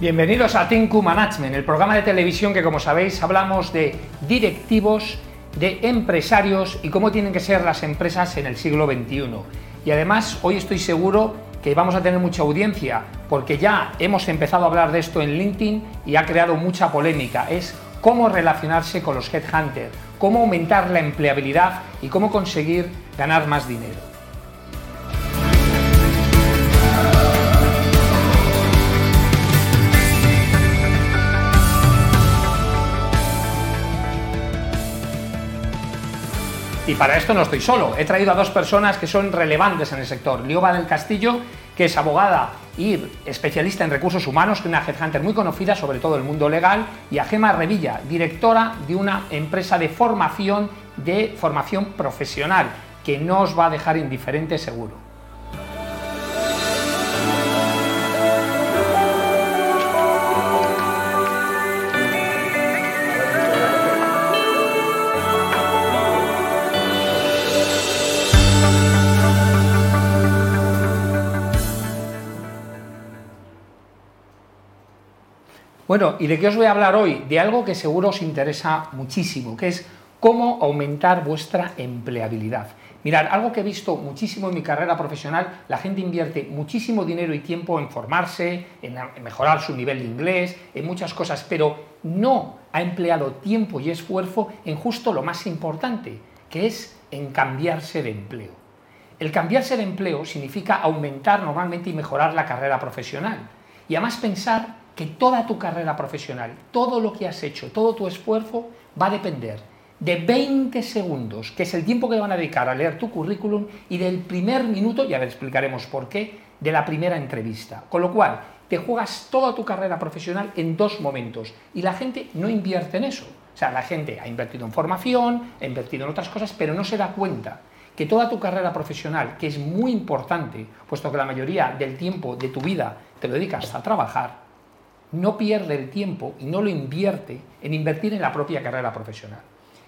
Bienvenidos a Tinku Management, el programa de televisión que como sabéis hablamos de directivos, de empresarios y cómo tienen que ser las empresas en el siglo XXI. Y además hoy estoy seguro que vamos a tener mucha audiencia porque ya hemos empezado a hablar de esto en LinkedIn y ha creado mucha polémica. Es cómo relacionarse con los headhunters, cómo aumentar la empleabilidad y cómo conseguir ganar más dinero. Para esto no estoy solo, he traído a dos personas que son relevantes en el sector. Lioba del Castillo, que es abogada y especialista en recursos humanos, que es una headhunter muy conocida sobre todo el mundo legal, y a Gema Revilla, directora de una empresa de formación, de formación profesional, que no os va a dejar indiferente seguro. Bueno, ¿y de qué os voy a hablar hoy? De algo que seguro os interesa muchísimo, que es cómo aumentar vuestra empleabilidad. Mirad, algo que he visto muchísimo en mi carrera profesional, la gente invierte muchísimo dinero y tiempo en formarse, en mejorar su nivel de inglés, en muchas cosas, pero no ha empleado tiempo y esfuerzo en justo lo más importante, que es en cambiarse de empleo. El cambiarse de empleo significa aumentar normalmente y mejorar la carrera profesional. Y además pensar que toda tu carrera profesional, todo lo que has hecho, todo tu esfuerzo va a depender de 20 segundos, que es el tiempo que van a dedicar a leer tu currículum, y del primer minuto, ya les explicaremos por qué, de la primera entrevista. Con lo cual, te juegas toda tu carrera profesional en dos momentos, y la gente no invierte en eso. O sea, la gente ha invertido en formación, ha invertido en otras cosas, pero no se da cuenta que toda tu carrera profesional, que es muy importante, puesto que la mayoría del tiempo de tu vida te lo dedicas a trabajar, no pierde el tiempo y no lo invierte en invertir en la propia carrera profesional.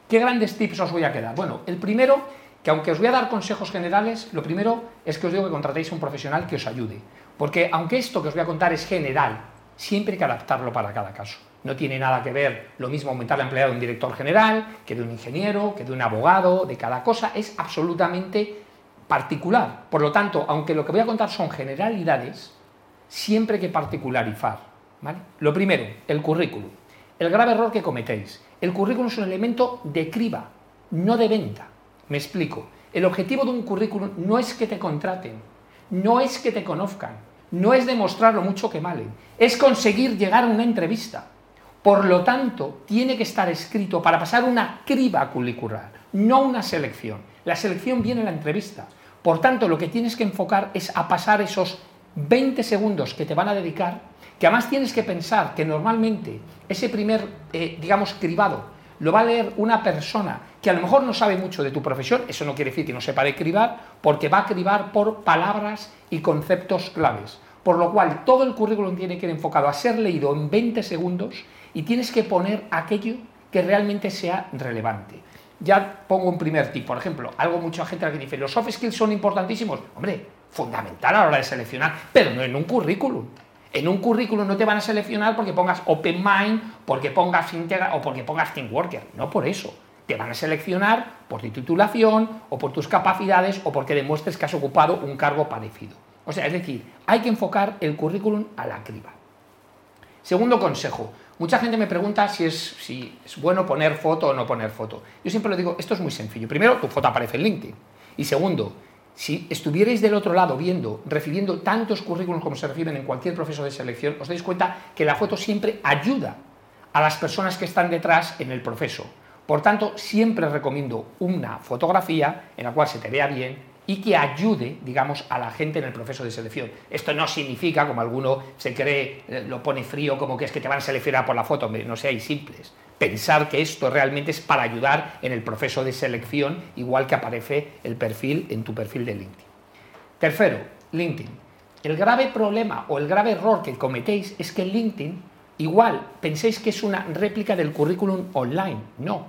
¿Qué grandes tips os voy a quedar? Bueno, el primero, que aunque os voy a dar consejos generales, lo primero es que os digo que contratéis a un profesional que os ayude. Porque aunque esto que os voy a contar es general, siempre hay que adaptarlo para cada caso. No tiene nada que ver lo mismo aumentar la empleada de un director general, que de un ingeniero, que de un abogado, de cada cosa, es absolutamente particular. Por lo tanto, aunque lo que voy a contar son generalidades, siempre hay que particularizar. Lo primero, el currículum. El grave error que cometéis. El currículum es un elemento de criba, no de venta. Me explico. El objetivo de un currículum no es que te contraten, no es que te conozcan, no es demostrar lo mucho que valen, es conseguir llegar a una entrevista. Por lo tanto, tiene que estar escrito para pasar una criba curricular, no una selección. La selección viene en la entrevista. Por tanto, lo que tienes que enfocar es a pasar esos 20 segundos que te van a dedicar que además tienes que pensar que normalmente ese primer, eh, digamos, cribado lo va a leer una persona que a lo mejor no sabe mucho de tu profesión, eso no quiere decir que no sepa de cribar, porque va a cribar por palabras y conceptos claves. Por lo cual, todo el currículum tiene que ir enfocado a ser leído en 20 segundos y tienes que poner aquello que realmente sea relevante. Ya pongo un primer tip, por ejemplo, algo mucha gente que dice, los soft skills son importantísimos. Hombre, fundamental a la hora de seleccionar, pero no en un currículum. En un currículum no te van a seleccionar porque pongas Open Mind, porque pongas Integra o porque pongas Team Worker. No por eso. Te van a seleccionar por tu titulación o por tus capacidades o porque demuestres que has ocupado un cargo parecido. O sea, es decir, hay que enfocar el currículum a la criba. Segundo consejo. Mucha gente me pregunta si es, si es bueno poner foto o no poner foto. Yo siempre le digo, esto es muy sencillo. Primero, tu foto aparece en LinkedIn. Y segundo, si estuvierais del otro lado viendo, recibiendo tantos currículums como se reciben en cualquier proceso de selección, os dais cuenta que la foto siempre ayuda a las personas que están detrás en el proceso. Por tanto, siempre recomiendo una fotografía en la cual se te vea bien y que ayude, digamos, a la gente en el proceso de selección. Esto no significa, como alguno se cree, eh, lo pone frío, como que es que te van a seleccionar por la foto, no seáis simples pensar que esto realmente es para ayudar en el proceso de selección, igual que aparece el perfil en tu perfil de LinkedIn. Tercero, LinkedIn. El grave problema o el grave error que cometéis es que LinkedIn, igual, penséis que es una réplica del currículum online. No.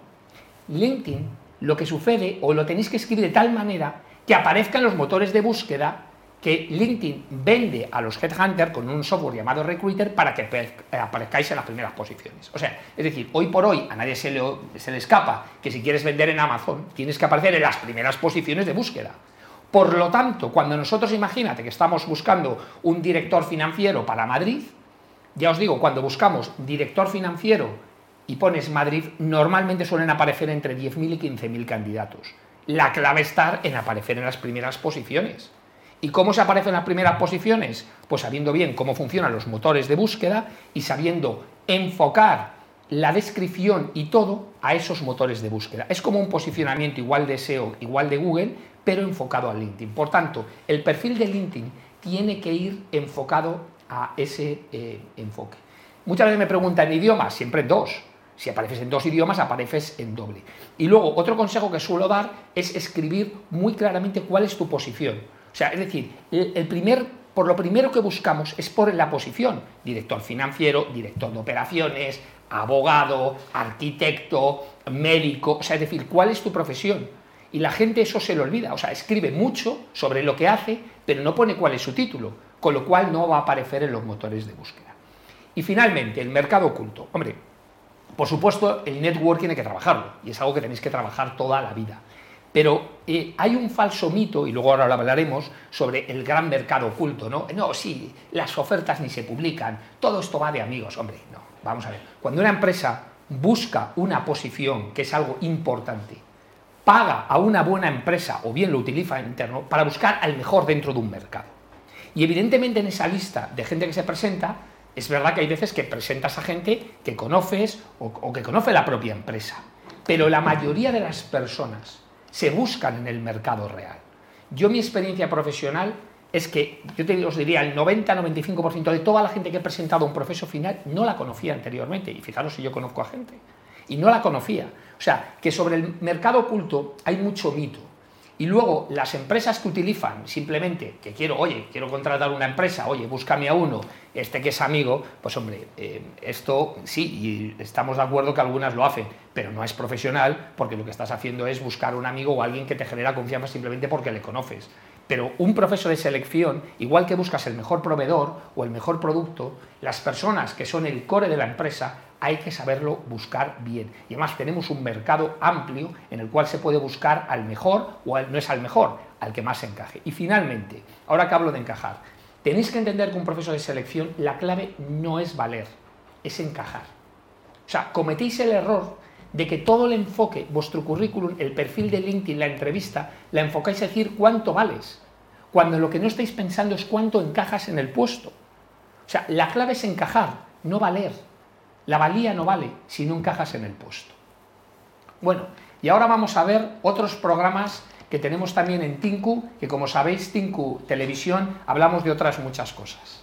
LinkedIn, lo que sucede, o lo tenéis que escribir de tal manera que aparezcan los motores de búsqueda que LinkedIn vende a los headhunters con un software llamado Recruiter para que aparezcáis en las primeras posiciones. O sea, es decir, hoy por hoy a nadie se le, se le escapa que si quieres vender en Amazon tienes que aparecer en las primeras posiciones de búsqueda. Por lo tanto, cuando nosotros imagínate que estamos buscando un director financiero para Madrid, ya os digo, cuando buscamos director financiero y pones Madrid, normalmente suelen aparecer entre 10.000 y 15.000 candidatos. La clave está en aparecer en las primeras posiciones. ¿Y cómo se aparecen las primeras posiciones? Pues sabiendo bien cómo funcionan los motores de búsqueda y sabiendo enfocar la descripción y todo a esos motores de búsqueda. Es como un posicionamiento igual de SEO, igual de Google, pero enfocado a LinkedIn. Por tanto, el perfil de LinkedIn tiene que ir enfocado a ese eh, enfoque. Muchas veces me preguntan idiomas, siempre en dos. Si apareces en dos idiomas, apareces en doble. Y luego, otro consejo que suelo dar es escribir muy claramente cuál es tu posición. O sea, es decir, el primer, por lo primero que buscamos es por la posición. Director financiero, director de operaciones, abogado, arquitecto, médico. O sea, es decir, ¿cuál es tu profesión? Y la gente eso se le olvida. O sea, escribe mucho sobre lo que hace, pero no pone cuál es su título. Con lo cual no va a aparecer en los motores de búsqueda. Y finalmente, el mercado oculto. Hombre, por supuesto, el network tiene que trabajarlo. Y es algo que tenéis que trabajar toda la vida. Pero eh, hay un falso mito, y luego ahora lo hablaremos, sobre el gran mercado oculto, ¿no? No, sí, las ofertas ni se publican, todo esto va de amigos. Hombre, no, vamos a ver. Cuando una empresa busca una posición, que es algo importante, paga a una buena empresa, o bien lo utiliza interno, para buscar al mejor dentro de un mercado. Y evidentemente en esa lista de gente que se presenta, es verdad que hay veces que presentas a gente que conoces o que conoce la propia empresa. Pero la mayoría de las personas se buscan en el mercado real. Yo mi experiencia profesional es que, yo te os diría, el 90-95% de toda la gente que he presentado un proceso final no la conocía anteriormente. Y fijaros si yo conozco a gente. Y no la conocía. O sea, que sobre el mercado oculto hay mucho mito. Y luego las empresas que utilizan simplemente que quiero, oye, quiero contratar una empresa, oye, búscame a uno, este que es amigo, pues hombre, eh, esto sí, y estamos de acuerdo que algunas lo hacen, pero no es profesional porque lo que estás haciendo es buscar un amigo o alguien que te genera confianza simplemente porque le conoces. Pero un proceso de selección, igual que buscas el mejor proveedor o el mejor producto, las personas que son el core de la empresa hay que saberlo buscar bien. Y además tenemos un mercado amplio en el cual se puede buscar al mejor o no es al mejor, al que más encaje. Y finalmente, ahora que hablo de encajar, tenéis que entender que un proceso de selección la clave no es valer, es encajar. O sea, cometéis el error de que todo el enfoque, vuestro currículum, el perfil de LinkedIn, la entrevista, la enfocáis a decir cuánto vales, cuando lo que no estáis pensando es cuánto encajas en el puesto. O sea, la clave es encajar, no valer. La valía no vale si no encajas en el puesto. Bueno, y ahora vamos a ver otros programas que tenemos también en Tinku, que como sabéis, Tinku Televisión, hablamos de otras muchas cosas.